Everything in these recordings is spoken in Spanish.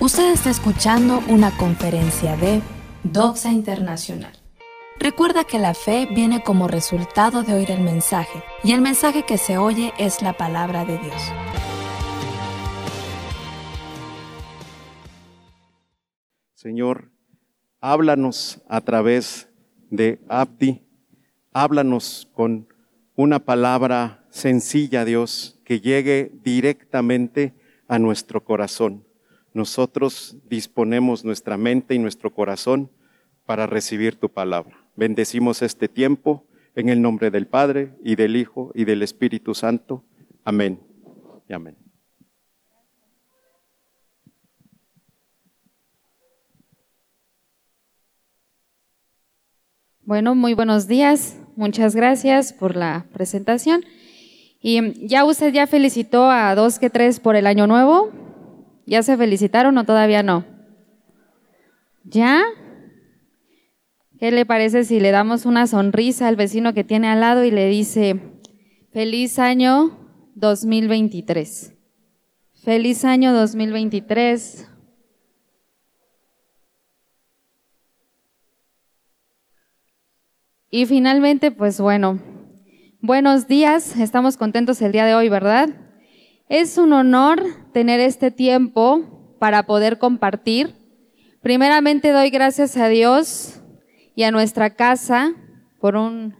Usted está escuchando una conferencia de Doxa Internacional. Recuerda que la fe viene como resultado de oír el mensaje, y el mensaje que se oye es la palabra de Dios. Señor, háblanos a través de Abdi, háblanos con una palabra sencilla, Dios, que llegue directamente a nuestro corazón. Nosotros disponemos nuestra mente y nuestro corazón para recibir tu palabra. Bendecimos este tiempo en el nombre del Padre y del Hijo y del Espíritu Santo. Amén y amén. Bueno, muy buenos días. Muchas gracias por la presentación. Y ya usted ya felicitó a dos que tres por el año nuevo. ¿Ya se felicitaron o todavía no? ¿Ya? ¿Qué le parece si le damos una sonrisa al vecino que tiene al lado y le dice, feliz año 2023? Feliz año 2023. Y finalmente, pues bueno, buenos días, estamos contentos el día de hoy, ¿verdad? Es un honor tener este tiempo para poder compartir. Primeramente doy gracias a Dios y a nuestra casa por, un,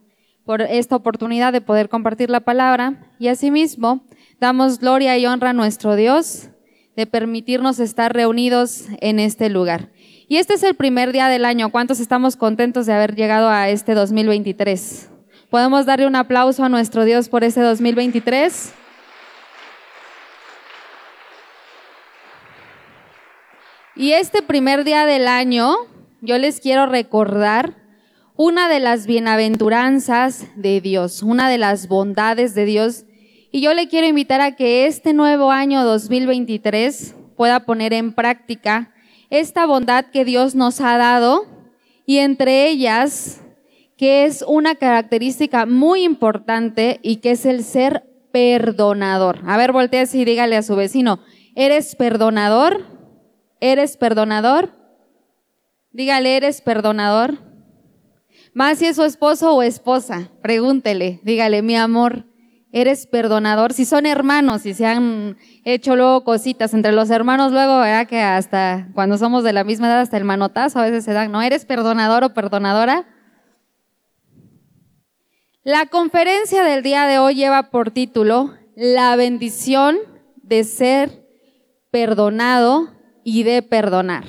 por esta oportunidad de poder compartir la palabra y asimismo damos gloria y honra a nuestro Dios de permitirnos estar reunidos en este lugar. Y este es el primer día del año. ¿Cuántos estamos contentos de haber llegado a este 2023? ¿Podemos darle un aplauso a nuestro Dios por este 2023? Y este primer día del año, yo les quiero recordar una de las bienaventuranzas de Dios, una de las bondades de Dios. Y yo le quiero invitar a que este nuevo año 2023 pueda poner en práctica esta bondad que Dios nos ha dado y entre ellas que es una característica muy importante y que es el ser perdonador. A ver, y dígale a su vecino, ¿eres perdonador? ¿Eres perdonador? Dígale, ¿eres perdonador? Más si es su esposo o esposa, pregúntele, dígale, mi amor, eres perdonador. Si son hermanos y se han hecho luego cositas entre los hermanos, luego, ¿verdad? Que hasta cuando somos de la misma edad, hasta el manotazo a veces se dan, ¿no? ¿Eres perdonador o perdonadora? La conferencia del día de hoy lleva por título La bendición de ser perdonado y de perdonar.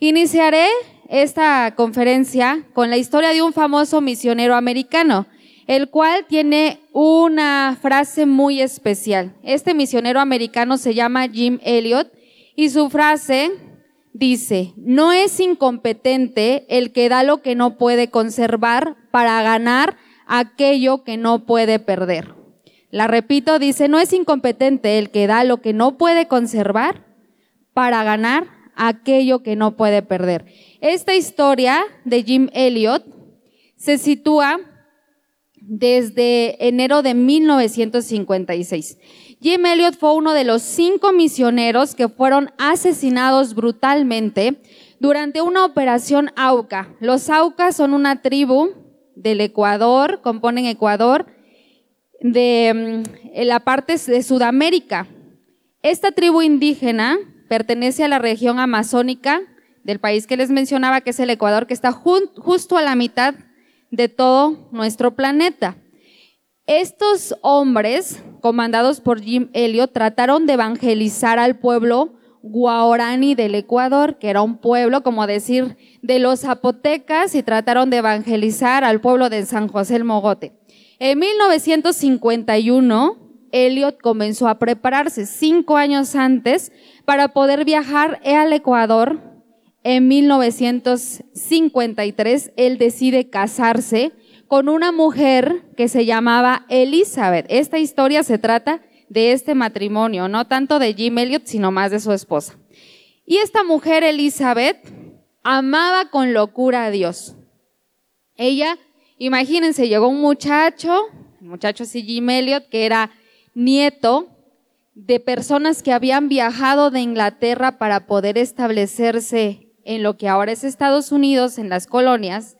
Iniciaré esta conferencia con la historia de un famoso misionero americano el cual tiene una frase muy especial. Este misionero americano se llama Jim Elliot y su frase dice, no es incompetente el que da lo que no puede conservar para ganar aquello que no puede perder. La repito, dice, no es incompetente el que da lo que no puede conservar para ganar aquello que no puede perder. Esta historia de Jim Elliot se sitúa desde enero de 1956. Jim Elliot fue uno de los cinco misioneros que fueron asesinados brutalmente durante una operación AUCA. Los AUCA son una tribu del Ecuador, componen Ecuador, de mm, la parte de Sudamérica. Esta tribu indígena pertenece a la región amazónica del país que les mencionaba, que es el Ecuador, que está justo a la mitad de todo nuestro planeta. Estos hombres, comandados por Jim Elliot, trataron de evangelizar al pueblo guaorani del Ecuador, que era un pueblo, como decir, de los zapotecas, y trataron de evangelizar al pueblo de San José el Mogote. En 1951, Elliot comenzó a prepararse cinco años antes para poder viajar al Ecuador en 1953 él decide casarse con una mujer que se llamaba Elizabeth. Esta historia se trata de este matrimonio, no tanto de Jim Elliot, sino más de su esposa. Y esta mujer, Elizabeth, amaba con locura a Dios. Ella, imagínense, llegó un muchacho, un muchacho así Jim Elliot, que era nieto de personas que habían viajado de Inglaterra para poder establecerse en lo que ahora es Estados Unidos, en las colonias,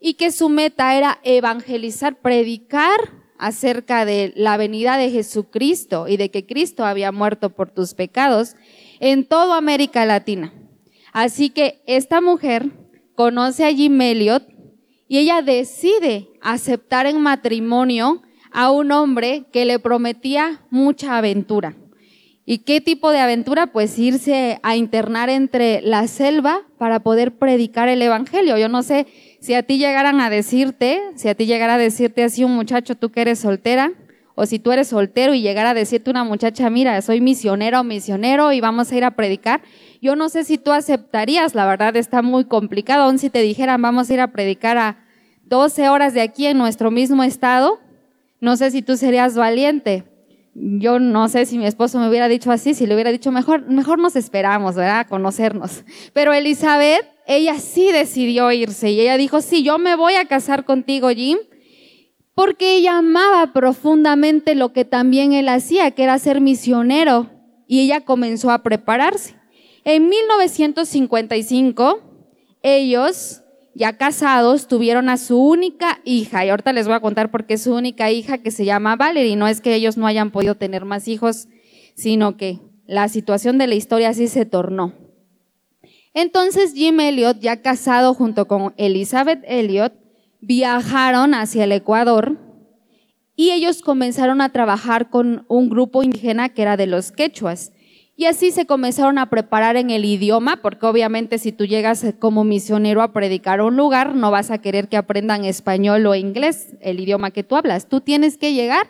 y que su meta era evangelizar, predicar acerca de la venida de Jesucristo y de que Cristo había muerto por tus pecados en toda América Latina. Así que esta mujer conoce a Jim Elliot y ella decide aceptar en matrimonio a un hombre que le prometía mucha aventura. ¿Y qué tipo de aventura? Pues irse a internar entre la selva para poder predicar el Evangelio. Yo no sé si a ti llegaran a decirte, si a ti llegara a decirte así un muchacho, tú que eres soltera, o si tú eres soltero y llegara a decirte una muchacha, mira, soy misionera o misionero y vamos a ir a predicar, yo no sé si tú aceptarías, la verdad está muy complicado, aun si te dijeran vamos a ir a predicar a 12 horas de aquí en nuestro mismo estado, no sé si tú serías valiente yo no sé si mi esposo me hubiera dicho así, si le hubiera dicho mejor, mejor nos esperamos, ¿verdad? A conocernos. Pero Elizabeth, ella sí decidió irse y ella dijo, sí, yo me voy a casar contigo, Jim, porque ella amaba profundamente lo que también él hacía, que era ser misionero, y ella comenzó a prepararse. En 1955, ellos ya casados, tuvieron a su única hija, y ahorita les voy a contar por qué su única hija que se llama Valerie. No es que ellos no hayan podido tener más hijos, sino que la situación de la historia así se tornó. Entonces Jim Elliot, ya casado junto con Elizabeth Elliot, viajaron hacia el Ecuador y ellos comenzaron a trabajar con un grupo indígena que era de los quechuas. Y así se comenzaron a preparar en el idioma, porque obviamente si tú llegas como misionero a predicar a un lugar, no vas a querer que aprendan español o inglés, el idioma que tú hablas. Tú tienes que llegar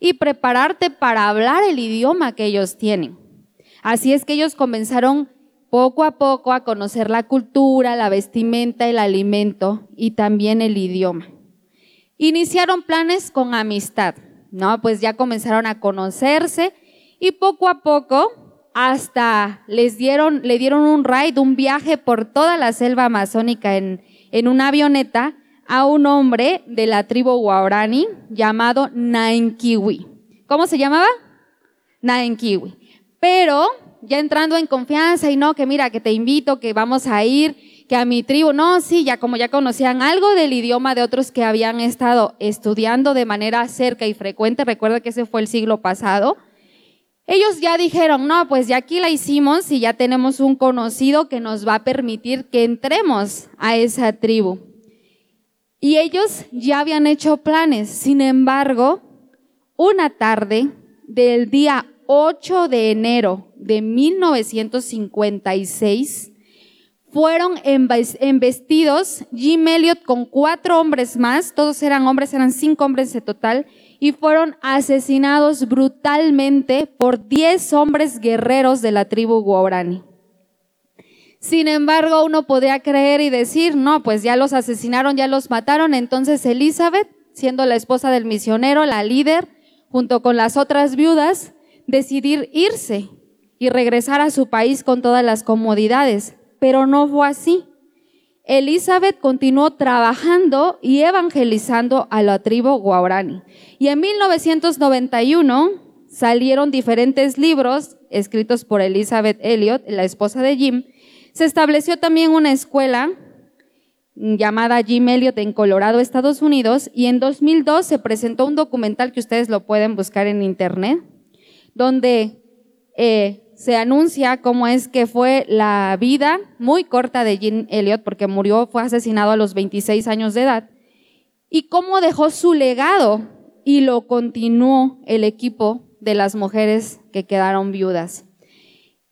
y prepararte para hablar el idioma que ellos tienen. Así es que ellos comenzaron poco a poco a conocer la cultura, la vestimenta, el alimento y también el idioma. Iniciaron planes con amistad, ¿no? Pues ya comenzaron a conocerse y poco a poco hasta les dieron, le dieron un ride, un viaje por toda la selva amazónica en, en una avioneta a un hombre de la tribu Guarani llamado Naenkiwi. ¿Cómo se llamaba? Naenkiwi. Pero ya entrando en confianza y no, que mira, que te invito, que vamos a ir, que a mi tribu, no, sí, ya como ya conocían algo del idioma de otros que habían estado estudiando de manera cerca y frecuente, recuerda que ese fue el siglo pasado, ellos ya dijeron, no, pues ya aquí la hicimos y ya tenemos un conocido que nos va a permitir que entremos a esa tribu. Y ellos ya habían hecho planes. Sin embargo, una tarde del día 8 de enero de 1956, fueron embestidos Jim Elliot con cuatro hombres más, todos eran hombres, eran cinco hombres en total, y fueron asesinados brutalmente por 10 hombres guerreros de la tribu Guarani. Sin embargo, uno podría creer y decir, no, pues ya los asesinaron, ya los mataron. Entonces Elizabeth, siendo la esposa del misionero, la líder, junto con las otras viudas, decidir irse y regresar a su país con todas las comodidades. Pero no fue así. Elizabeth continuó trabajando y evangelizando a la tribu Guarani. Y en 1991 salieron diferentes libros escritos por Elizabeth Elliot, la esposa de Jim. Se estableció también una escuela llamada Jim Elliot en Colorado, Estados Unidos, y en 2002 se presentó un documental que ustedes lo pueden buscar en internet, donde eh, se anuncia cómo es que fue la vida muy corta de Jim Elliot, porque murió, fue asesinado a los 26 años de edad, y cómo dejó su legado y lo continuó el equipo de las mujeres que quedaron viudas.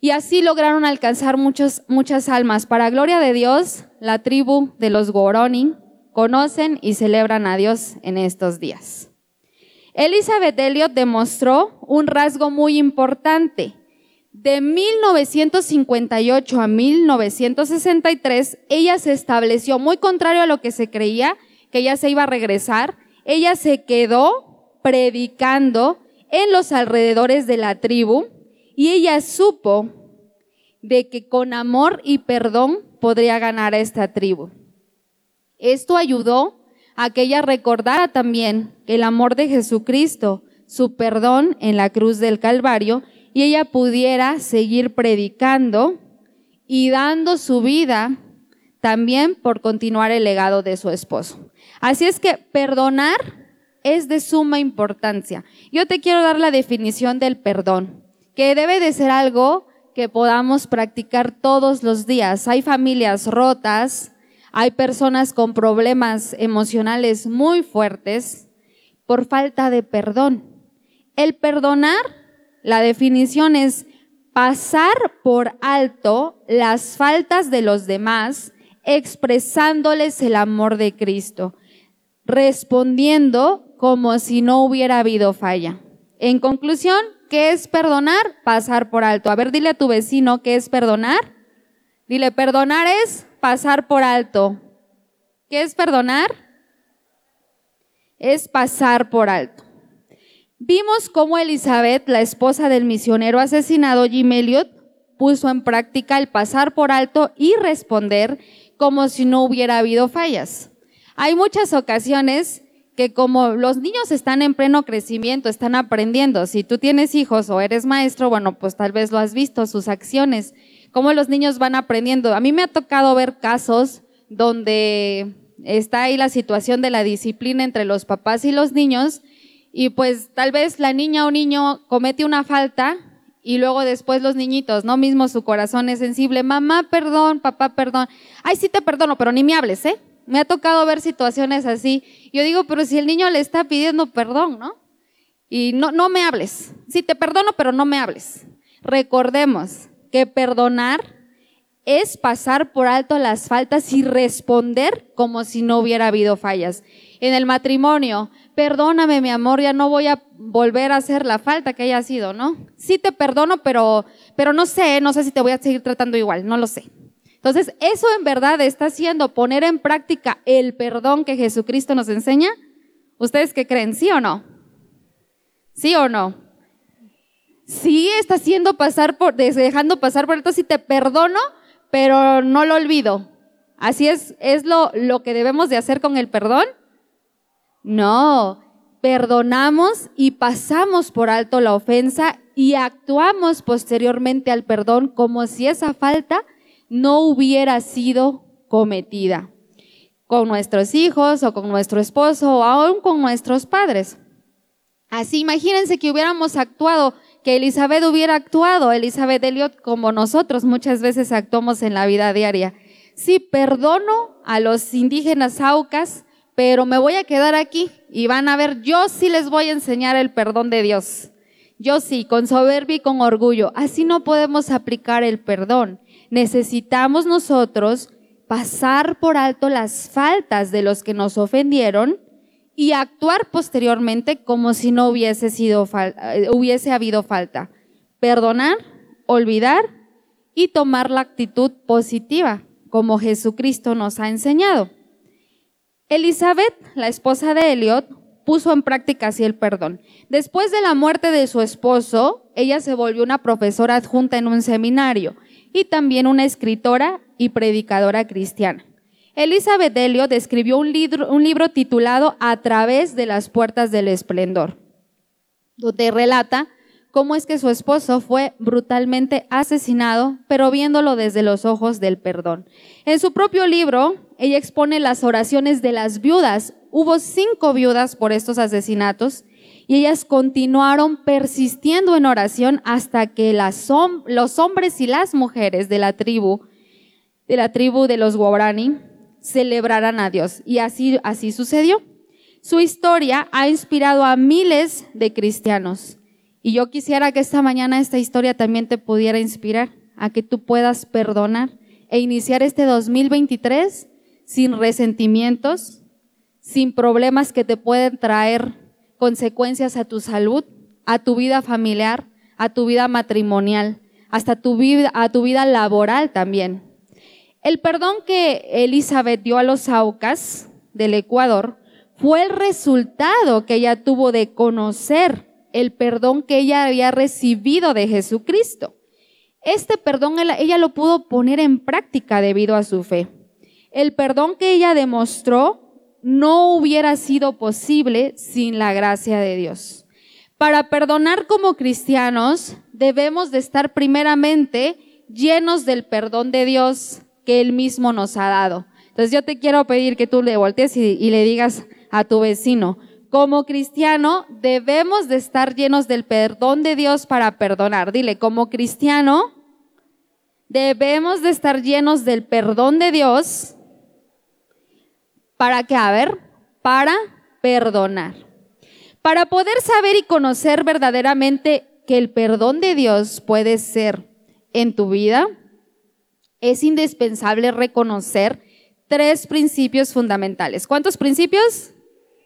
Y así lograron alcanzar muchos, muchas almas. Para gloria de Dios, la tribu de los Goroni conocen y celebran a Dios en estos días. Elizabeth Elliot demostró un rasgo muy importante de 1958 a 1963, ella se estableció, muy contrario a lo que se creía, que ella se iba a regresar, ella se quedó predicando en los alrededores de la tribu y ella supo de que con amor y perdón podría ganar a esta tribu. Esto ayudó a que ella recordara también el amor de Jesucristo, su perdón en la cruz del Calvario y ella pudiera seguir predicando y dando su vida también por continuar el legado de su esposo. Así es que perdonar es de suma importancia. Yo te quiero dar la definición del perdón, que debe de ser algo que podamos practicar todos los días. Hay familias rotas, hay personas con problemas emocionales muy fuertes por falta de perdón. El perdonar, la definición es pasar por alto las faltas de los demás, expresándoles el amor de Cristo, respondiendo como si no hubiera habido falla. En conclusión, ¿qué es perdonar? Pasar por alto. A ver, dile a tu vecino qué es perdonar. Dile, perdonar es pasar por alto. ¿Qué es perdonar? Es pasar por alto. Vimos cómo Elizabeth, la esposa del misionero asesinado Jim Elliot, puso en práctica el pasar por alto y responder como si no hubiera habido fallas. Hay muchas ocasiones que como los niños están en pleno crecimiento, están aprendiendo, si tú tienes hijos o eres maestro, bueno, pues tal vez lo has visto, sus acciones, cómo los niños van aprendiendo. A mí me ha tocado ver casos donde está ahí la situación de la disciplina entre los papás y los niños y pues tal vez la niña o niño comete una falta y luego después los niñitos, ¿no? Mismo su corazón es sensible, mamá, perdón, papá, perdón. Ay, sí te perdono, pero ni me hables, ¿eh? Me ha tocado ver situaciones así. Yo digo, pero si el niño le está pidiendo perdón, ¿no? Y no, no me hables. Sí, te perdono, pero no me hables. Recordemos que perdonar es pasar por alto las faltas y responder como si no hubiera habido fallas. En el matrimonio, perdóname mi amor, ya no voy a volver a hacer la falta que haya sido, ¿no? Sí te perdono, pero, pero no sé, no sé si te voy a seguir tratando igual, no lo sé. Entonces, eso en verdad está haciendo poner en práctica el perdón que Jesucristo nos enseña. ¿Ustedes qué creen? ¿Sí o no? ¿Sí o no? Sí está haciendo pasar por, dejando pasar por esto, sí te perdono, pero no lo olvido. Así es, es lo, lo que debemos de hacer con el perdón. No, perdonamos y pasamos por alto la ofensa y actuamos posteriormente al perdón como si esa falta no hubiera sido cometida con nuestros hijos o con nuestro esposo o aún con nuestros padres. Así imagínense que hubiéramos actuado, que Elizabeth hubiera actuado, Elizabeth Elliot como nosotros muchas veces actuamos en la vida diaria. Sí, perdono a los indígenas aucas, pero me voy a quedar aquí y van a ver, yo sí les voy a enseñar el perdón de Dios. Yo sí, con soberbia y con orgullo. Así no podemos aplicar el perdón necesitamos nosotros pasar por alto las faltas de los que nos ofendieron y actuar posteriormente como si no hubiese, sido eh, hubiese habido falta. Perdonar, olvidar y tomar la actitud positiva, como Jesucristo nos ha enseñado. Elizabeth, la esposa de Eliot, puso en práctica así el perdón. Después de la muerte de su esposo, ella se volvió una profesora adjunta en un seminario y también una escritora y predicadora cristiana. Elizabeth Elliot escribió un libro, un libro titulado A través de las puertas del esplendor, donde relata cómo es que su esposo fue brutalmente asesinado, pero viéndolo desde los ojos del perdón. En su propio libro, ella expone las oraciones de las viudas. Hubo cinco viudas por estos asesinatos y ellas continuaron persistiendo en oración hasta que los hombres y las mujeres de la tribu, de la tribu de los Guarani, celebraran a Dios. Y así, así sucedió. Su historia ha inspirado a miles de cristianos. Y yo quisiera que esta mañana esta historia también te pudiera inspirar a que tú puedas perdonar e iniciar este 2023 sin resentimientos, sin problemas que te pueden traer consecuencias a tu salud, a tu vida familiar, a tu vida matrimonial, hasta tu vida, a tu vida laboral también. El perdón que Elizabeth dio a los Aucas del Ecuador fue el resultado que ella tuvo de conocer el perdón que ella había recibido de Jesucristo. Este perdón ella lo pudo poner en práctica debido a su fe. El perdón que ella demostró no hubiera sido posible sin la gracia de Dios. Para perdonar como cristianos, debemos de estar primeramente llenos del perdón de Dios que Él mismo nos ha dado. Entonces yo te quiero pedir que tú le voltees y, le digas a tu vecino, como cristiano debemos de estar llenos del perdón de Dios para perdonar. Dile, como cristiano debemos de estar llenos del perdón de Dios para que, a ver, para perdonar. Para poder saber y conocer verdaderamente que el perdón de Dios puede ser en tu vida, es indispensable reconocer tres principios fundamentales. ¿Cuántos principios?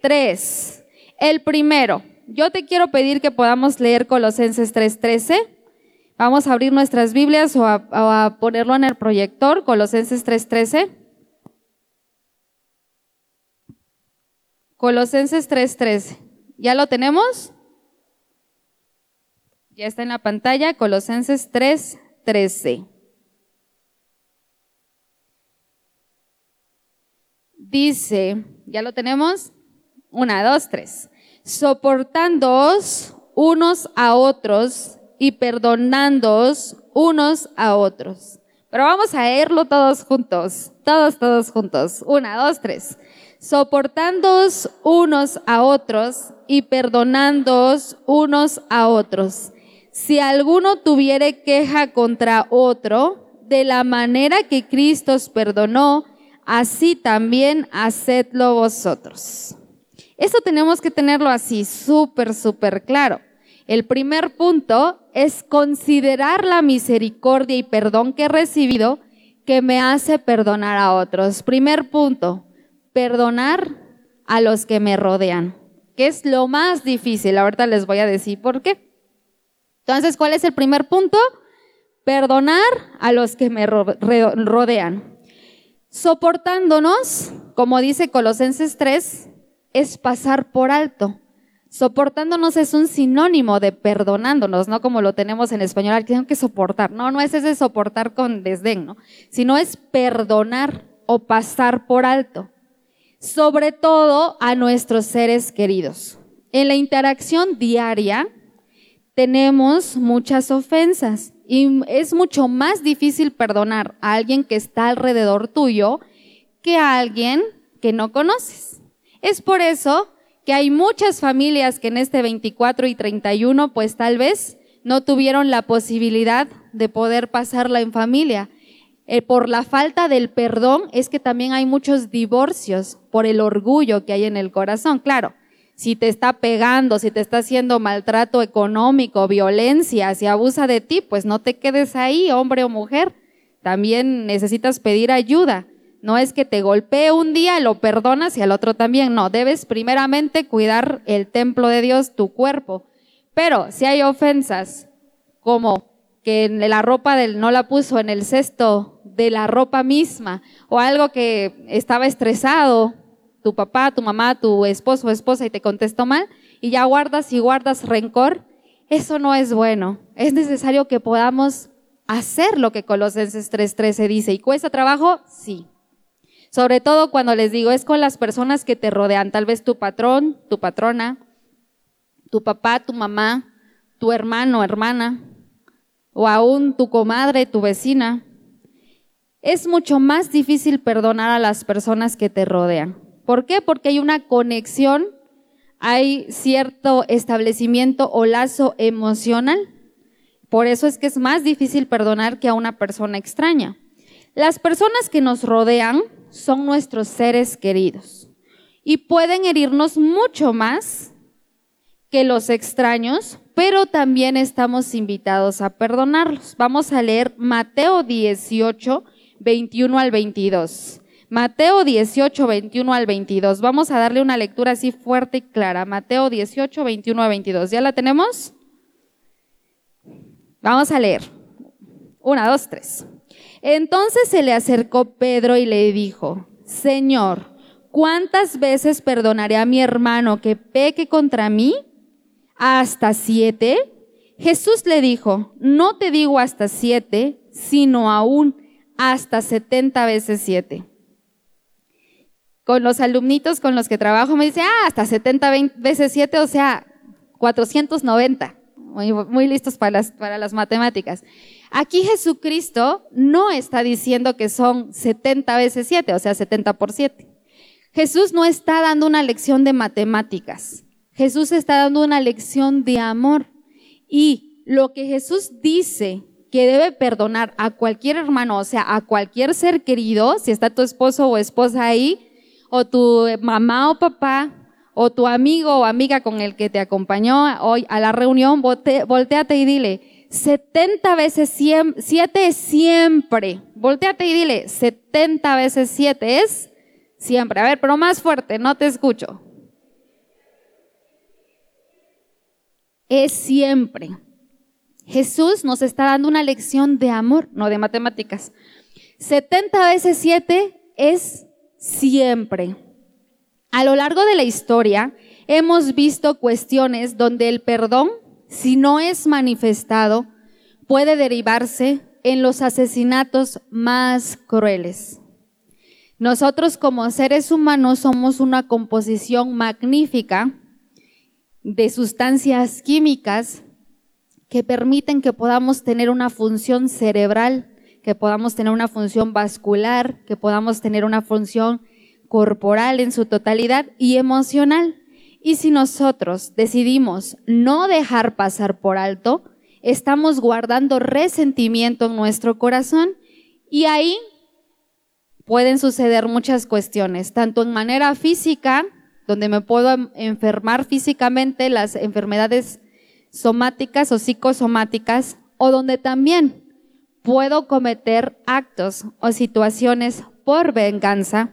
Tres. El primero, yo te quiero pedir que podamos leer Colosenses 3:13. Vamos a abrir nuestras Biblias o a, o a ponerlo en el proyector, Colosenses 3:13. Colosenses 3:13. ¿Ya lo tenemos? Ya está en la pantalla, Colosenses 3:13. Dice, ¿ya lo tenemos? Una, dos, tres. Soportándoos unos a otros y perdonándoos unos a otros. Pero vamos a leerlo todos juntos. Todos, todos juntos. Una, dos, tres. Soportándoos unos a otros y perdonándoos unos a otros. Si alguno tuviere queja contra otro, de la manera que Cristo os perdonó, así también hacedlo vosotros. Esto tenemos que tenerlo así, súper, súper claro. El primer punto es considerar la misericordia y perdón que he recibido que me hace perdonar a otros. Primer punto, perdonar a los que me rodean, que es lo más difícil. Ahorita les voy a decir por qué. Entonces, ¿cuál es el primer punto? Perdonar a los que me rodean. Soportándonos, como dice Colosenses 3, es pasar por alto. Soportándonos es un sinónimo de perdonándonos, no como lo tenemos en español, tengo que soportar. No, no es ese soportar con desdén, ¿no? Sino es perdonar o pasar por alto. Sobre todo a nuestros seres queridos. En la interacción diaria tenemos muchas ofensas y es mucho más difícil perdonar a alguien que está alrededor tuyo que a alguien que no conoces. Es por eso que hay muchas familias que en este 24 y 31 pues tal vez no tuvieron la posibilidad de poder pasarla en familia. Eh, por la falta del perdón es que también hay muchos divorcios por el orgullo que hay en el corazón. Claro, si te está pegando, si te está haciendo maltrato económico, violencia, si abusa de ti, pues no te quedes ahí, hombre o mujer. También necesitas pedir ayuda. No es que te golpee un día, lo perdonas y al otro también. No, debes primeramente cuidar el templo de Dios, tu cuerpo. Pero si hay ofensas como que la ropa del, no la puso en el cesto de la ropa misma o algo que estaba estresado, tu papá, tu mamá, tu esposo o esposa y te contestó mal y ya guardas y guardas rencor, eso no es bueno. Es necesario que podamos hacer lo que Colosenses 3:13 dice. ¿Y cuesta trabajo? Sí. Sobre todo cuando les digo, es con las personas que te rodean, tal vez tu patrón, tu patrona, tu papá, tu mamá, tu hermano, hermana, o aún tu comadre, tu vecina. Es mucho más difícil perdonar a las personas que te rodean. ¿Por qué? Porque hay una conexión, hay cierto establecimiento o lazo emocional. Por eso es que es más difícil perdonar que a una persona extraña. Las personas que nos rodean son nuestros seres queridos y pueden herirnos mucho más que los extraños, pero también estamos invitados a perdonarlos. Vamos a leer Mateo 18, 21 al 22. Mateo 18, 21 al 22. Vamos a darle una lectura así fuerte y clara. Mateo 18, 21 al 22. ¿Ya la tenemos? Vamos a leer. Una, dos, tres. Entonces se le acercó Pedro y le dijo, Señor, ¿cuántas veces perdonaré a mi hermano que peque contra mí? ¿Hasta siete? Jesús le dijo, no te digo hasta siete, sino aún hasta setenta veces siete. Con los alumnitos con los que trabajo me dice, ah, hasta setenta veces siete, o sea, 490. Muy, listos para las, para las matemáticas. Aquí Jesucristo no está diciendo que son 70 veces 7, o sea, 70 por 7. Jesús no está dando una lección de matemáticas. Jesús está dando una lección de amor. Y lo que Jesús dice que debe perdonar a cualquier hermano, o sea, a cualquier ser querido, si está tu esposo o esposa ahí, o tu mamá o papá, o tu amigo o amiga con el que te acompañó hoy a la reunión, volteate y dile, 70 veces 7 es siempre. Volteate y dile, 70 veces 7 es siempre. A ver, pero más fuerte, no te escucho. Es siempre. Jesús nos está dando una lección de amor, no de matemáticas. 70 veces 7 es siempre. A lo largo de la historia hemos visto cuestiones donde el perdón, si no es manifestado, puede derivarse en los asesinatos más crueles. Nosotros como seres humanos somos una composición magnífica de sustancias químicas que permiten que podamos tener una función cerebral, que podamos tener una función vascular, que podamos tener una función corporal en su totalidad y emocional. Y si nosotros decidimos no dejar pasar por alto, estamos guardando resentimiento en nuestro corazón y ahí pueden suceder muchas cuestiones, tanto en manera física, donde me puedo enfermar físicamente, las enfermedades somáticas o psicosomáticas, o donde también puedo cometer actos o situaciones por venganza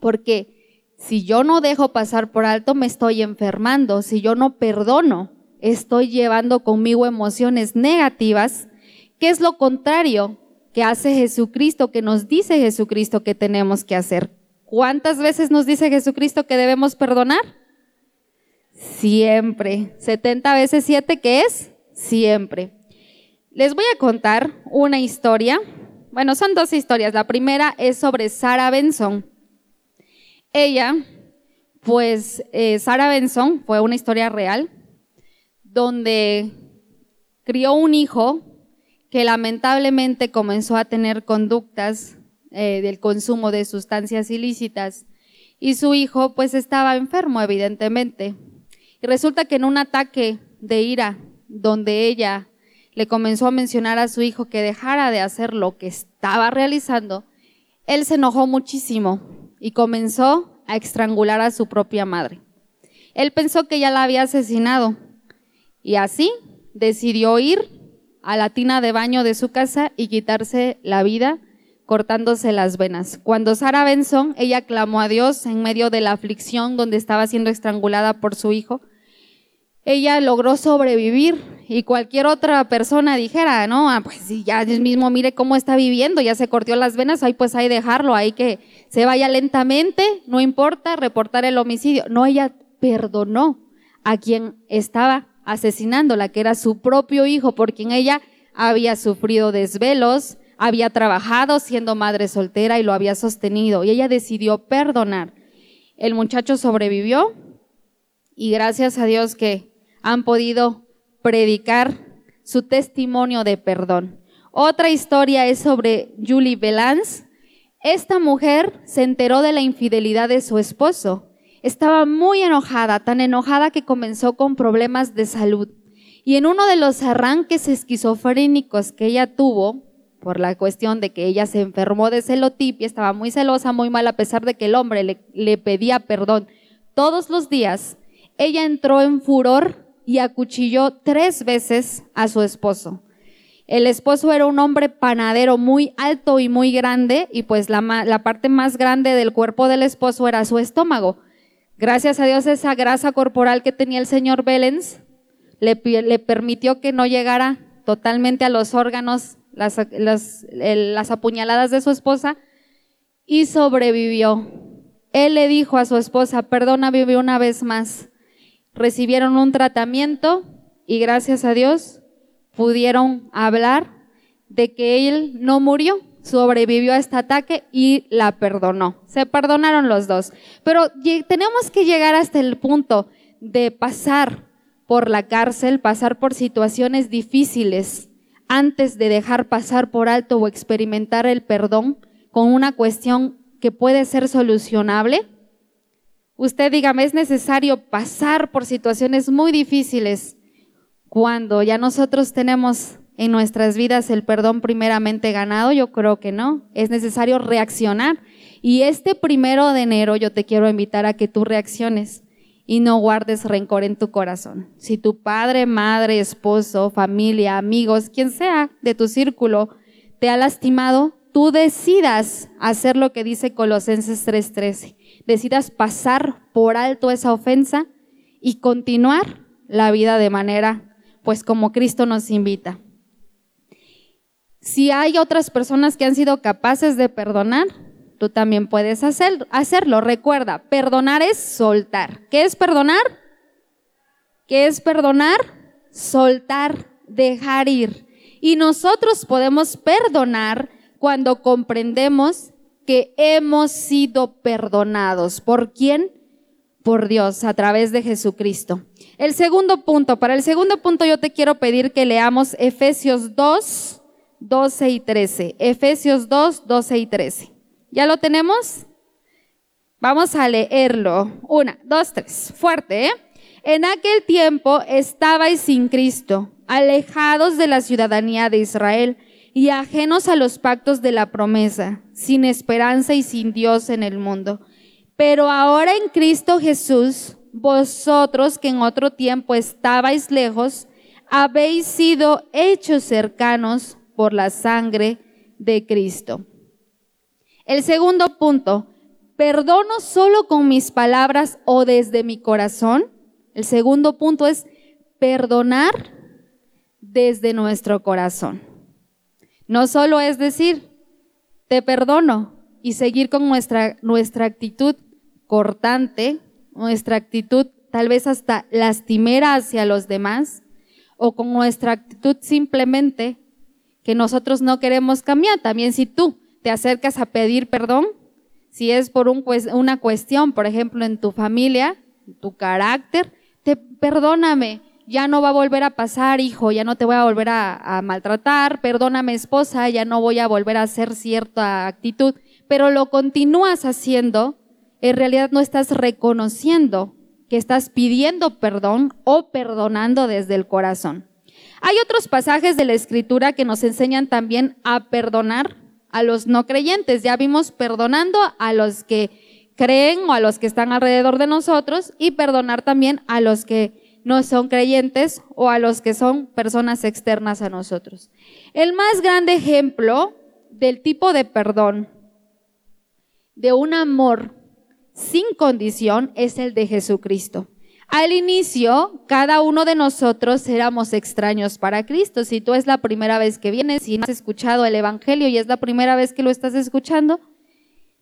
porque si yo no dejo pasar por alto, me estoy enfermando. Si yo no perdono, estoy llevando conmigo emociones negativas, que es lo contrario que hace Jesucristo, que nos dice Jesucristo que tenemos que hacer. ¿Cuántas veces nos dice Jesucristo que debemos perdonar? Siempre. 70 veces 7, ¿qué es? Siempre. Les voy a contar una historia. Bueno, son dos historias. La primera es sobre Sara Benson. Ella, pues eh, Sara Benson, fue una historia real, donde crió un hijo que lamentablemente comenzó a tener conductas eh, del consumo de sustancias ilícitas y su hijo pues estaba enfermo evidentemente. Y resulta que en un ataque de ira donde ella le comenzó a mencionar a su hijo que dejara de hacer lo que estaba realizando, él se enojó muchísimo y comenzó a estrangular a su propia madre. Él pensó que ya la había asesinado y así decidió ir a la tina de baño de su casa y quitarse la vida cortándose las venas. Cuando Sara Benson, ella clamó a Dios en medio de la aflicción donde estaba siendo estrangulada por su hijo, ella logró sobrevivir y cualquier otra persona dijera, no, ah, pues ya mismo mire cómo está viviendo, ya se cortó las venas, ahí pues hay dejarlo, hay que se vaya lentamente, no importa, reportar el homicidio. No, ella perdonó a quien estaba asesinándola, que era su propio hijo, por quien ella había sufrido desvelos, había trabajado siendo madre soltera y lo había sostenido, y ella decidió perdonar. El muchacho sobrevivió y gracias a Dios que han podido predicar su testimonio de perdón. Otra historia es sobre Julie Belance. Esta mujer se enteró de la infidelidad de su esposo. Estaba muy enojada, tan enojada que comenzó con problemas de salud. Y en uno de los arranques esquizofrénicos que ella tuvo, por la cuestión de que ella se enfermó de celotipia, estaba muy celosa, muy mal, a pesar de que el hombre le, le pedía perdón todos los días, ella entró en furor y acuchilló tres veces a su esposo. El esposo era un hombre panadero muy alto y muy grande y pues la, parte más grande del cuerpo del esposo era su estómago. Gracias a Dios esa grasa corporal que tenía el señor Belens le, permitió que no llegara totalmente a los órganos, las, apuñaladas de su esposa y sobrevivió. Él le dijo a su esposa, perdona, vive una vez más recibieron un tratamiento y gracias a Dios pudieron hablar de que él no murió, sobrevivió a este ataque y la perdonó. Se perdonaron los dos. Pero tenemos que llegar hasta el punto de pasar por la cárcel, pasar por situaciones difíciles antes de dejar pasar por alto o experimentar el perdón con una cuestión que puede ser solucionable? Usted dígame, ¿es necesario pasar por situaciones muy difíciles cuando ya nosotros tenemos en nuestras vidas el perdón primeramente ganado? Yo creo que no. Es necesario reaccionar. Y este primero de enero yo te quiero invitar a que tú reacciones y no guardes rencor en tu corazón. Si tu padre, madre, esposo, familia, amigos, quien sea de tu círculo te ha lastimado, tú decidas hacer lo que dice Colosenses 3:13. Decidas pasar por alto esa ofensa y continuar la vida de manera, pues como Cristo nos invita. Si hay otras personas que han sido capaces de perdonar, tú también puedes hacer, hacerlo. Recuerda, perdonar es soltar. ¿Qué es perdonar? ¿Qué es perdonar? Soltar, dejar ir. Y nosotros podemos perdonar cuando comprendemos que hemos sido perdonados. ¿Por quién? Por Dios, a través de Jesucristo. El segundo punto, para el segundo punto yo te quiero pedir que leamos Efesios 2, 12 y 13. Efesios 2, 12 y 13. ¿Ya lo tenemos? Vamos a leerlo. Una, dos, tres. Fuerte, ¿eh? En aquel tiempo estabais sin Cristo, alejados de la ciudadanía de Israel y ajenos a los pactos de la promesa, sin esperanza y sin Dios en el mundo. Pero ahora en Cristo Jesús, vosotros que en otro tiempo estabais lejos, habéis sido hechos cercanos por la sangre de Cristo. El segundo punto, perdono solo con mis palabras o desde mi corazón. El segundo punto es perdonar desde nuestro corazón. No solo es decir, te perdono y seguir con nuestra, nuestra actitud cortante, nuestra actitud tal vez hasta lastimera hacia los demás, o con nuestra actitud simplemente que nosotros no queremos cambiar. También si tú te acercas a pedir perdón, si es por una cuestión, por ejemplo, en tu familia, tu carácter, te perdóname, ya no va a volver a pasar, hijo, ya no te voy a volver a, a maltratar, perdóname, esposa, ya no voy a volver a hacer cierta actitud, pero lo continúas haciendo, en realidad no estás reconociendo que estás pidiendo perdón o perdonando desde el corazón. Hay otros pasajes de la escritura que nos enseñan también a perdonar a los no creyentes. Ya vimos perdonando a los que creen o a los que están alrededor de nosotros y perdonar también a los que no son creyentes o a los que son personas externas a nosotros. El más grande ejemplo del tipo de perdón, de un amor sin condición, es el de Jesucristo. Al inicio, cada uno de nosotros éramos extraños para Cristo. Si tú es la primera vez que vienes y no has escuchado el Evangelio y es la primera vez que lo estás escuchando,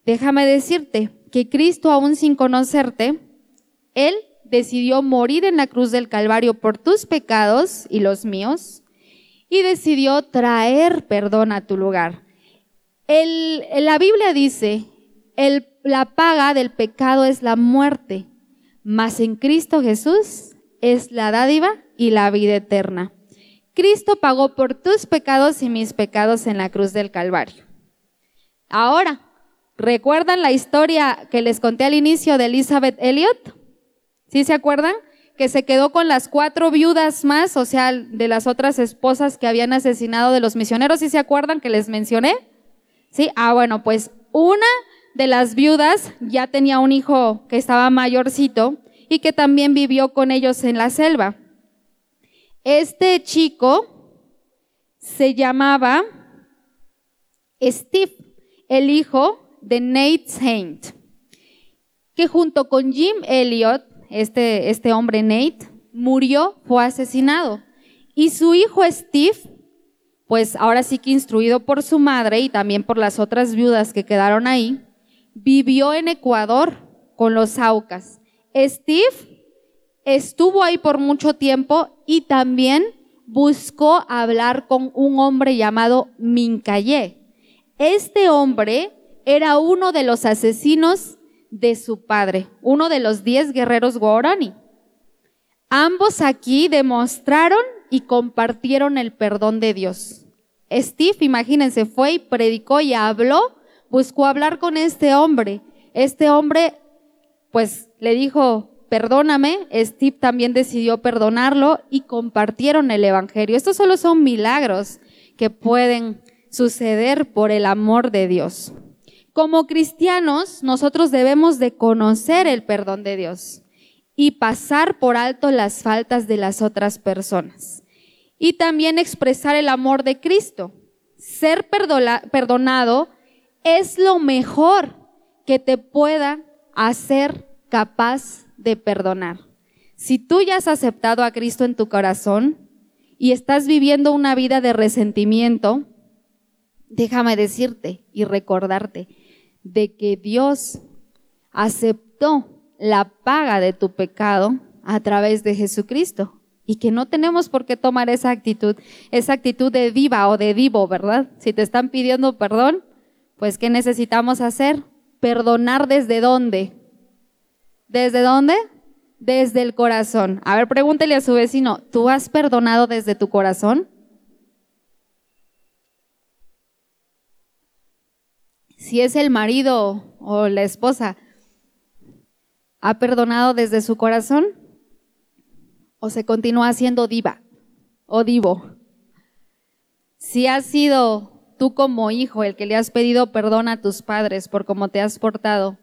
déjame decirte que Cristo, aún sin conocerte, Él decidió morir en la cruz del Calvario por tus pecados y los míos y decidió traer perdón a tu lugar. La Biblia dice, la paga del pecado es la muerte mas en Cristo Jesús es la dádiva y la vida eterna. Cristo pagó por tus pecados y mis pecados en la cruz del Calvario. Ahora, ¿recuerdan la historia que les conté al inicio de Elizabeth Elliot? ¿Sí se acuerdan? Que se quedó con las cuatro viudas más, o sea, de las otras esposas que habían asesinado de los misioneros, ¿sí se acuerdan que les mencioné? Sí, ah, bueno, pues una de las viudas ya tenía un hijo que estaba mayorcito y que también vivió con ellos en la selva. Este chico se llamaba Steve, el hijo de Nate Saint, que junto con Jim Elliot, este, este hombre Nate, murió, fue asesinado. Y su hijo Steve, pues ahora sí que instruido por su madre y también por las otras viudas que quedaron ahí, vivió en Ecuador con los Aucas. Steve estuvo ahí por mucho tiempo y también buscó hablar con un hombre llamado Mincaye. Este hombre era uno de los asesinos de su padre, uno de los diez guerreros Guarani. Ambos aquí demostraron y compartieron el perdón de Dios. Steve, imagínense, fue y predicó y habló, buscó hablar con este hombre. Este hombre, pues, le dijo, perdóname. Steve también decidió perdonarlo y compartieron el Evangelio. Estos solo son milagros que pueden suceder por el amor de Dios. Como cristianos, nosotros debemos de conocer el perdón de Dios y pasar por alto las faltas de las otras personas. Y también expresar el amor de Cristo. Ser perdonado es lo mejor que te pueda hacer capaz de perdonar. Si tú ya has aceptado a Cristo en tu corazón y estás viviendo una vida de resentimiento, déjame decirte y recordarte de que Dios aceptó la paga de tu pecado a través de Jesucristo y que no tenemos por qué tomar esa actitud, esa actitud de viva o de vivo, ¿verdad? Si te están pidiendo perdón, pues ¿qué necesitamos hacer? Perdonar desde dónde? ¿Desde dónde? Desde el corazón. A ver, pregúntele a su vecino, ¿tú has perdonado desde tu corazón? Si es el marido o la esposa, ¿ha perdonado desde su corazón? ¿O se continúa siendo diva o divo? Si has sido tú como hijo el que le has pedido perdón a tus padres por cómo te has portado,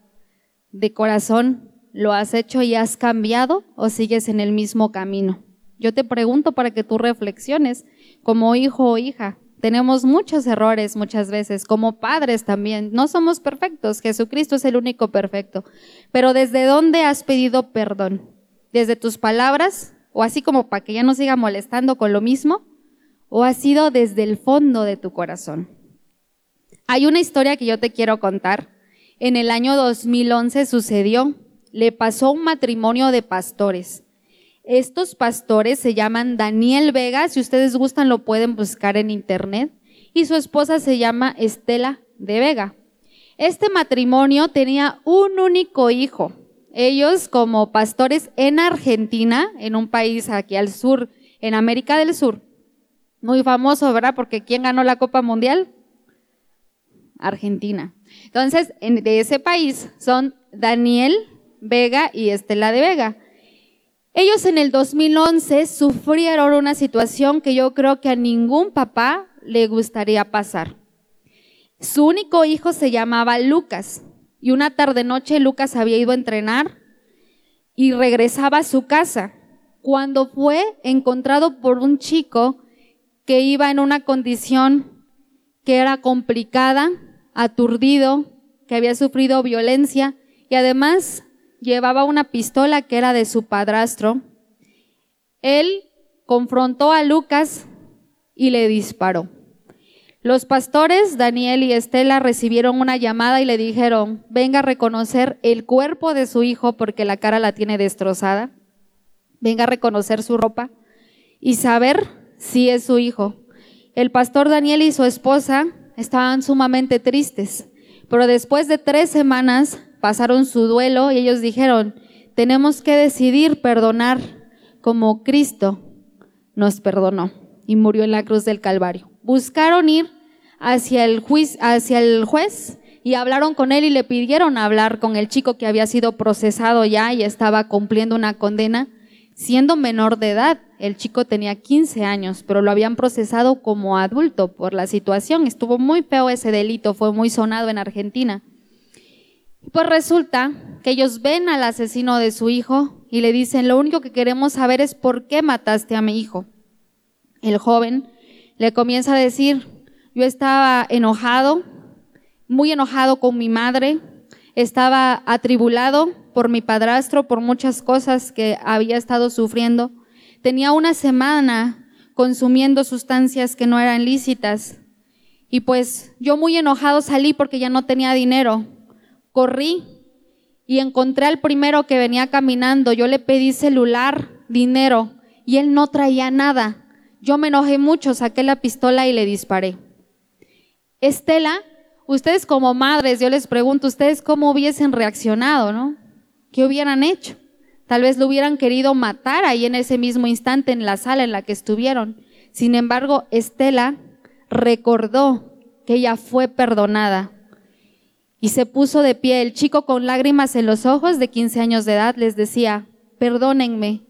de corazón, ¿Lo has hecho y has cambiado o sigues en el mismo camino? Yo te pregunto para que tú reflexiones como hijo o hija. Tenemos muchos errores muchas veces, como padres también. No somos perfectos, Jesucristo es el único perfecto. Pero ¿desde dónde has pedido perdón? ¿Desde tus palabras? ¿O así como para que ya no siga molestando con lo mismo? ¿O ha sido desde el fondo de tu corazón? Hay una historia que yo te quiero contar. En el año 2011 sucedió le pasó un matrimonio de pastores. Estos pastores se llaman Daniel Vega, si ustedes gustan lo pueden buscar en internet, y su esposa se llama Estela de Vega. Este matrimonio tenía un único hijo. Ellos como pastores en Argentina, en un país aquí al sur, en América del Sur, muy famoso, ¿verdad? Porque ¿quién ganó la Copa Mundial? Argentina. Entonces, de ese país son Daniel Vega y Estela de Vega. Ellos en el 2011 sufrieron una situación que yo creo que a ningún papá le gustaría pasar. Su único hijo se llamaba Lucas y una tarde noche Lucas había ido a entrenar y regresaba a su casa cuando fue encontrado por un chico que iba en una condición que era complicada, aturdido, que había sufrido violencia y además llevaba una pistola que era de su padrastro. Él confrontó a Lucas y le disparó. Los pastores, Daniel y Estela, recibieron una llamada y le dijeron, venga a reconocer el cuerpo de su hijo porque la cara la tiene destrozada. Venga a reconocer su ropa y saber si es su hijo. El pastor Daniel y su esposa estaban sumamente tristes, pero después de tres semanas pasaron su duelo y ellos dijeron, tenemos que decidir perdonar como Cristo nos perdonó y murió en la cruz del Calvario. Buscaron ir hacia el, juez, hacia el juez y hablaron con él y le pidieron hablar con el chico que había sido procesado ya y estaba cumpliendo una condena, siendo menor de edad. El chico tenía 15 años, pero lo habían procesado como adulto por la situación. Estuvo muy feo ese delito, fue muy sonado en Argentina. Pues resulta que ellos ven al asesino de su hijo y le dicen, lo único que queremos saber es por qué mataste a mi hijo. El joven le comienza a decir, yo estaba enojado, muy enojado con mi madre, estaba atribulado por mi padrastro, por muchas cosas que había estado sufriendo. Tenía una semana consumiendo sustancias que no eran lícitas. Y pues yo muy enojado salí porque ya no tenía dinero corrí y encontré al primero que venía caminando. Yo le pedí celular, dinero, y él no traía nada. Yo me enojé mucho, saqué la pistola y le disparé. Estela, ustedes como madres, yo les pregunto, ustedes cómo hubiesen reaccionado, ¿no? ¿Qué hubieran hecho? Tal vez lo hubieran querido matar ahí en ese mismo instante en la sala en la que estuvieron. Sin embargo, Estela recordó que ella fue perdonada y se puso de pie. El chico con lágrimas en los ojos de 15 años de edad les decía, perdónenme,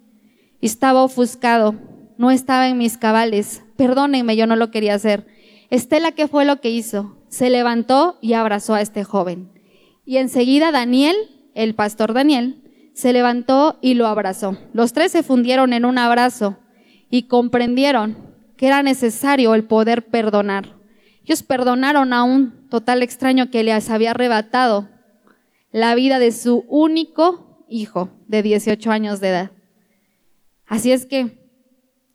estaba ofuscado, no estaba en mis cabales, perdónenme, yo no lo quería hacer. Estela, ¿qué fue lo que hizo? Se levantó y abrazó a este joven. Y enseguida Daniel, el pastor Daniel, se levantó y lo abrazó. Los tres se fundieron en un abrazo y comprendieron que era necesario el poder perdonar. Ellos perdonaron a un total extraño que les había arrebatado la vida de su único hijo de 18 años de edad. Así es que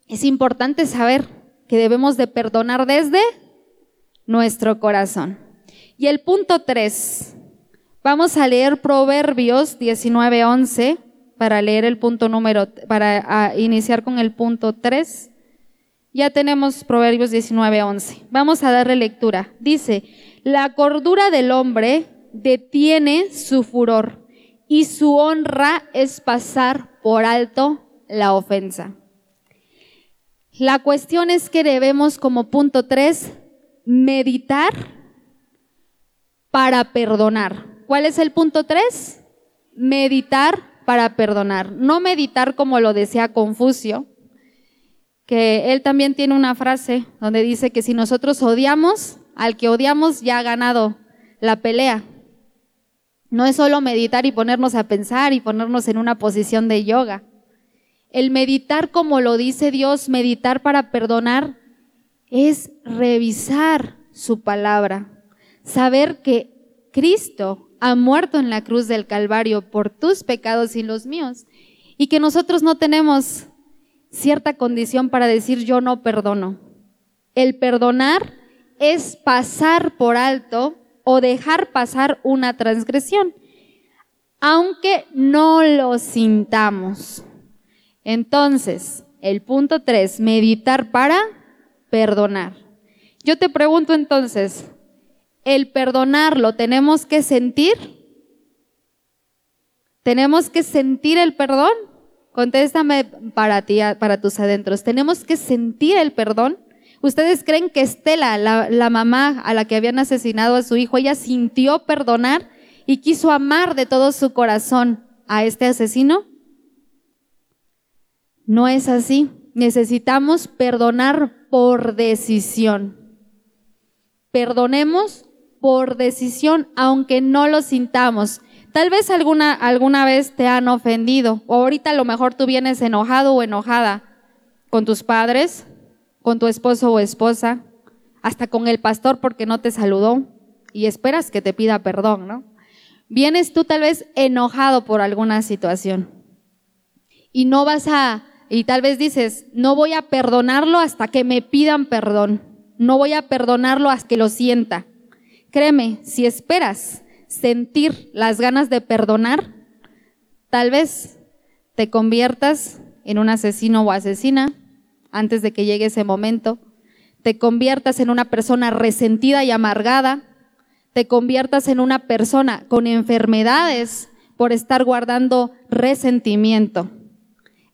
es importante saber que debemos de perdonar desde nuestro corazón. Y el punto 3, Vamos a leer Proverbios 19:11 para leer el punto número, para iniciar con el punto 3. Ya tenemos Proverbios 19:11. Vamos a darle lectura. Dice, la cordura del hombre detiene su furor y su honra es pasar por alto la ofensa. La cuestión es que debemos como punto 3 meditar para perdonar. ¿Cuál es el punto tres? Meditar para perdonar. No meditar como lo decía Confucio, que él también tiene una frase donde dice que si nosotros odiamos, al que odiamos ya ha ganado la pelea. No es solo meditar y ponernos a pensar y ponernos en una posición de yoga. El meditar como lo dice Dios, meditar para perdonar, es revisar su palabra, saber que Cristo ha muerto en la cruz del Calvario por tus pecados y los míos. Y que nosotros no tenemos cierta condición para decir yo no perdono. El perdonar es pasar por alto o dejar pasar una transgresión, aunque no lo sintamos. Entonces, el punto tres, meditar para perdonar. Yo te pregunto entonces, el perdonarlo, tenemos que sentir. Tenemos que sentir el perdón. Contéstame para ti, para tus adentros. Tenemos que sentir el perdón. ¿Ustedes creen que Estela, la, la mamá a la que habían asesinado a su hijo, ella sintió perdonar y quiso amar de todo su corazón a este asesino? No es así. Necesitamos perdonar por decisión. Perdonemos por decisión, aunque no lo sintamos. Tal vez alguna, alguna vez te han ofendido, o ahorita a lo mejor tú vienes enojado o enojada con tus padres, con tu esposo o esposa, hasta con el pastor porque no te saludó y esperas que te pida perdón, ¿no? Vienes tú tal vez enojado por alguna situación y no vas a, y tal vez dices, no voy a perdonarlo hasta que me pidan perdón, no voy a perdonarlo hasta que lo sienta. Créeme, si esperas sentir las ganas de perdonar, tal vez te conviertas en un asesino o asesina antes de que llegue ese momento, te conviertas en una persona resentida y amargada, te conviertas en una persona con enfermedades por estar guardando resentimiento.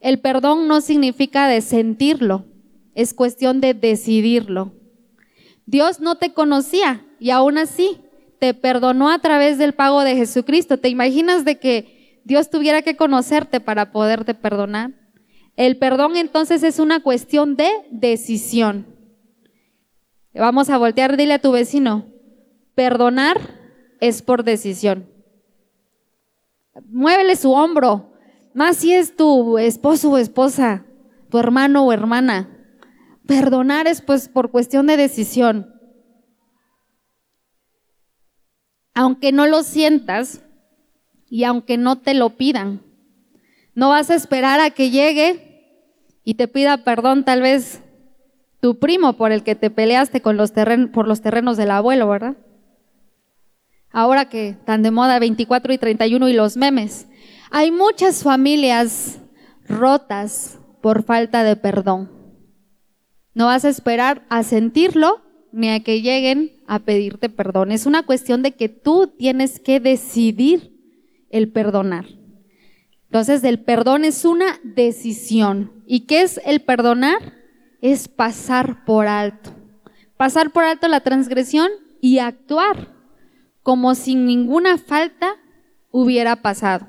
El perdón no significa de sentirlo, es cuestión de decidirlo. Dios no te conocía y aún así te perdonó a través del pago de Jesucristo. ¿Te imaginas de que Dios tuviera que conocerte para poderte perdonar? El perdón entonces es una cuestión de decisión. Vamos a voltear, dile a tu vecino, perdonar es por decisión. Muévele su hombro, más si es tu esposo o esposa, tu hermano o hermana. Perdonar es pues por cuestión de decisión. Aunque no lo sientas y aunque no te lo pidan. No vas a esperar a que llegue y te pida perdón tal vez tu primo por el que te peleaste con los por los terrenos del abuelo, ¿verdad? Ahora que tan de moda 24 y 31 y los memes. Hay muchas familias rotas por falta de perdón. No vas a esperar a sentirlo ni a que lleguen a pedirte perdón. Es una cuestión de que tú tienes que decidir el perdonar. Entonces el perdón es una decisión. ¿Y qué es el perdonar? Es pasar por alto. Pasar por alto la transgresión y actuar como si ninguna falta hubiera pasado.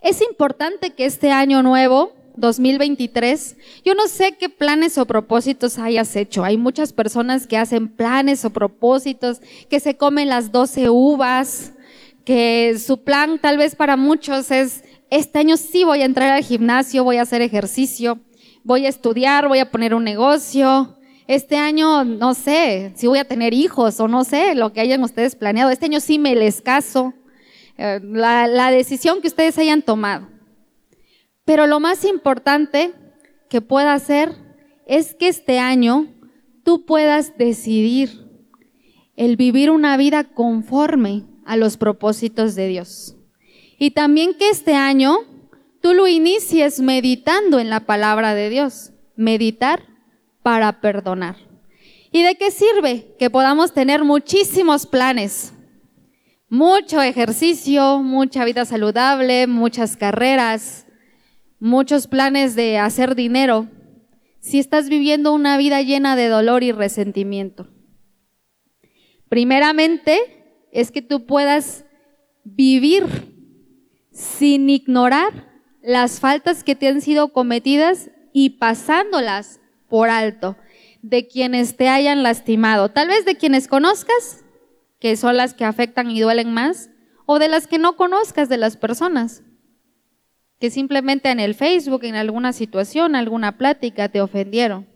Es importante que este año nuevo 2023, yo no sé qué planes o propósitos hayas hecho. Hay muchas personas que hacen planes o propósitos, que se comen las 12 uvas, que su plan tal vez para muchos es, este año sí voy a entrar al gimnasio, voy a hacer ejercicio, voy a estudiar, voy a poner un negocio. Este año, no sé, si voy a tener hijos o no sé, lo que hayan ustedes planeado. Este año sí me les caso. Eh, la, la decisión que ustedes hayan tomado. Pero lo más importante que pueda hacer es que este año tú puedas decidir el vivir una vida conforme a los propósitos de Dios. Y también que este año tú lo inicies meditando en la palabra de Dios. Meditar para perdonar. ¿Y de qué sirve que podamos tener muchísimos planes? Mucho ejercicio, mucha vida saludable, muchas carreras, muchos planes de hacer dinero, si estás viviendo una vida llena de dolor y resentimiento. Primeramente, es que tú puedas vivir sin ignorar las faltas que te han sido cometidas y pasándolas por alto de quienes te hayan lastimado, tal vez de quienes conozcas, que son las que afectan y duelen más, o de las que no conozcas de las personas que simplemente en el Facebook, en alguna situación, alguna plática te ofendieron.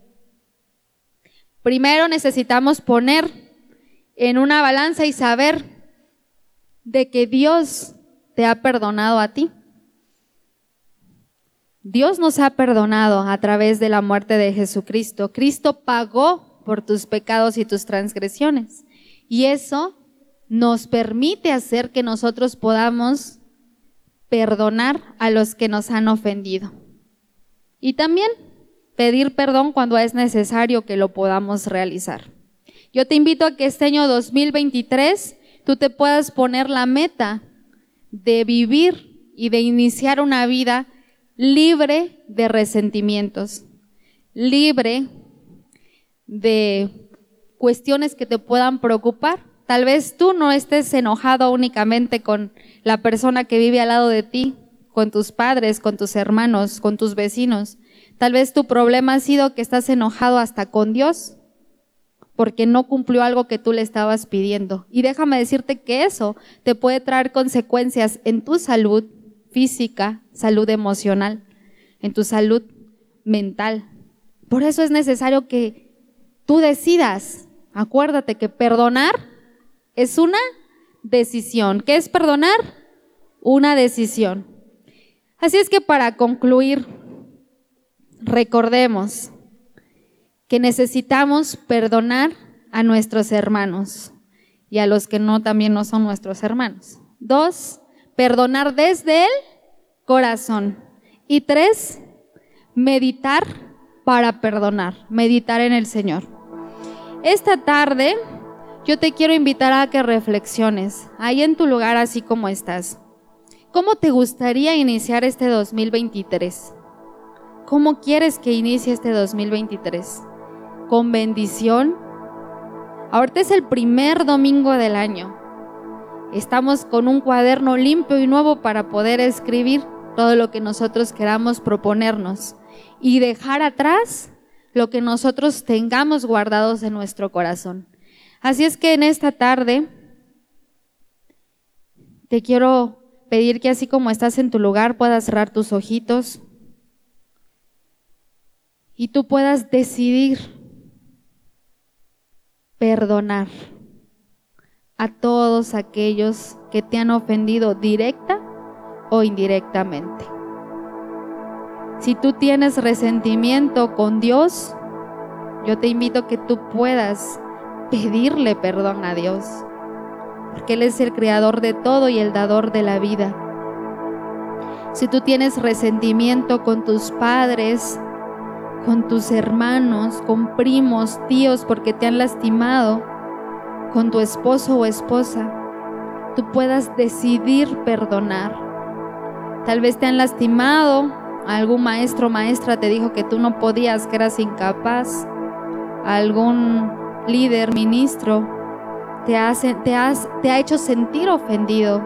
Primero necesitamos poner en una balanza y saber de que Dios te ha perdonado a ti. Dios nos ha perdonado a través de la muerte de Jesucristo. Cristo pagó por tus pecados y tus transgresiones. Y eso nos permite hacer que nosotros podamos perdonar a los que nos han ofendido. Y también pedir perdón cuando es necesario que lo podamos realizar. Yo te invito a que este año 2023 tú te puedas poner la meta de vivir y de iniciar una vida libre de resentimientos, libre de cuestiones que te puedan preocupar. Tal vez tú no estés enojado únicamente con la persona que vive al lado de ti, con tus padres, con tus hermanos, con tus vecinos. Tal vez tu problema ha sido que estás enojado hasta con Dios porque no cumplió algo que tú le estabas pidiendo. Y déjame decirte que eso te puede traer consecuencias en tu salud física, salud emocional, en tu salud mental. Por eso es necesario que tú decidas. Acuérdate que perdonar es una decisión. ¿Qué es perdonar? Una decisión. Así es que para concluir, recordemos que necesitamos perdonar a nuestros hermanos y a los que no también no son nuestros hermanos. Dos, perdonar desde el corazón. Y tres, meditar para perdonar, meditar en el Señor. Esta tarde yo te quiero invitar a que reflexiones ahí en tu lugar así como estás. ¿Cómo te gustaría iniciar este 2023? ¿Cómo quieres que inicie este 2023? ¿Con bendición? Ahorita es el primer domingo del año. Estamos con un cuaderno limpio y nuevo para poder escribir todo lo que nosotros queramos proponernos y dejar atrás lo que nosotros tengamos guardados en nuestro corazón. Así es que en esta tarde te quiero pedir que así como estás en tu lugar puedas cerrar tus ojitos y tú puedas decidir perdonar a todos aquellos que te han ofendido directa o indirectamente. Si tú tienes resentimiento con Dios, yo te invito a que tú puedas pedirle perdón a Dios, porque Él es el creador de todo y el dador de la vida. Si tú tienes resentimiento con tus padres, con tus hermanos, con primos, tíos, porque te han lastimado, con tu esposo o esposa, tú puedas decidir perdonar. Tal vez te han lastimado, algún maestro o maestra te dijo que tú no podías, que eras incapaz, algún líder, ministro, te, te, has, te ha hecho sentir ofendido.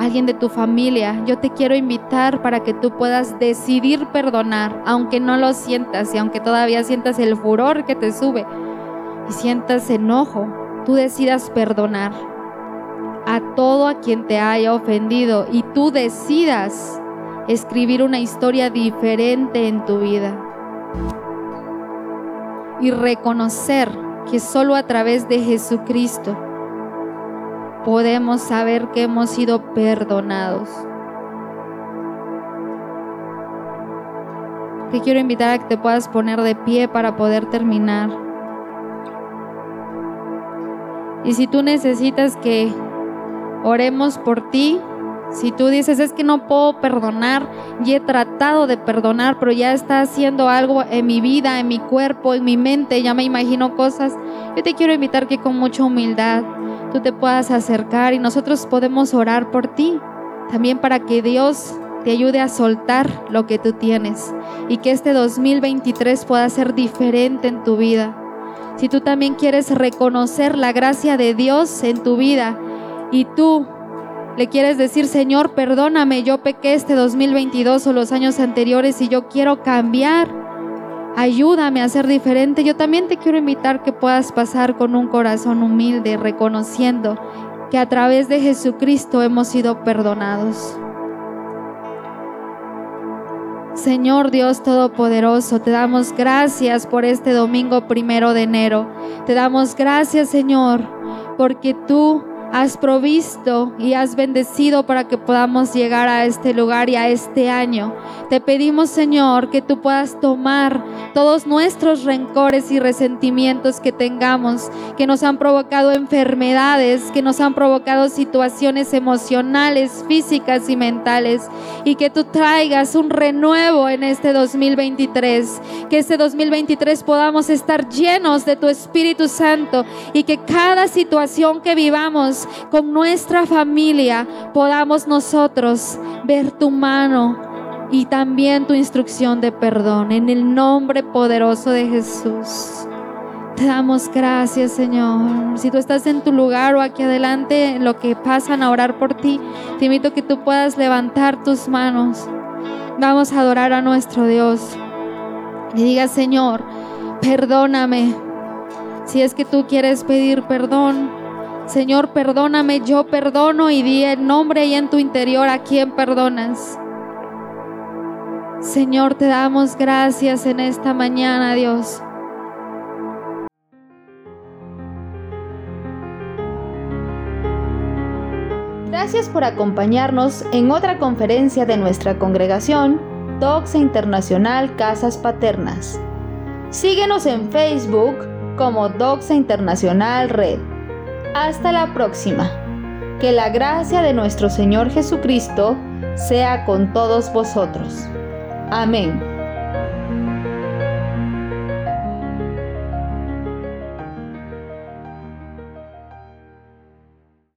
Alguien de tu familia, yo te quiero invitar para que tú puedas decidir perdonar, aunque no lo sientas y aunque todavía sientas el furor que te sube y sientas enojo, tú decidas perdonar a todo a quien te haya ofendido y tú decidas escribir una historia diferente en tu vida y reconocer que solo a través de Jesucristo podemos saber que hemos sido perdonados. Te quiero invitar a que te puedas poner de pie para poder terminar. Y si tú necesitas que oremos por ti, si tú dices, es que no puedo perdonar y he tratado de perdonar, pero ya está haciendo algo en mi vida, en mi cuerpo, en mi mente, ya me imagino cosas, yo te quiero invitar que con mucha humildad tú te puedas acercar y nosotros podemos orar por ti, también para que Dios te ayude a soltar lo que tú tienes y que este 2023 pueda ser diferente en tu vida. Si tú también quieres reconocer la gracia de Dios en tu vida y tú le quieres decir, Señor, perdóname, yo pequé este 2022 o los años anteriores y yo quiero cambiar. Ayúdame a ser diferente. Yo también te quiero invitar que puedas pasar con un corazón humilde, reconociendo que a través de Jesucristo hemos sido perdonados. Señor Dios Todopoderoso, te damos gracias por este domingo primero de enero. Te damos gracias, Señor, porque tú has provisto y has bendecido para que podamos llegar a este lugar y a este año. Te pedimos, Señor, que tú puedas tomar todos nuestros rencores y resentimientos que tengamos, que nos han provocado enfermedades, que nos han provocado situaciones emocionales, físicas y mentales, y que tú traigas un renuevo en este 2023, que este 2023 podamos estar llenos de tu Espíritu Santo y que cada situación que vivamos con nuestra familia podamos nosotros ver tu mano y también tu instrucción de perdón. En el nombre poderoso de Jesús. Te damos gracias, Señor. Si tú estás en tu lugar o aquí adelante, lo que pasan a orar por ti, te invito a que tú puedas levantar tus manos. Vamos a adorar a nuestro Dios. Y diga, Señor, perdóname. Si es que tú quieres pedir perdón, Señor, perdóname, yo perdono y di el nombre y en tu interior a quien perdonas. Señor, te damos gracias en esta mañana, Dios. Gracias por acompañarnos en otra conferencia de nuestra congregación, Doxa Internacional Casas Paternas. Síguenos en Facebook como Doxa Internacional Red. Hasta la próxima. Que la gracia de nuestro Señor Jesucristo sea con todos vosotros. Amén.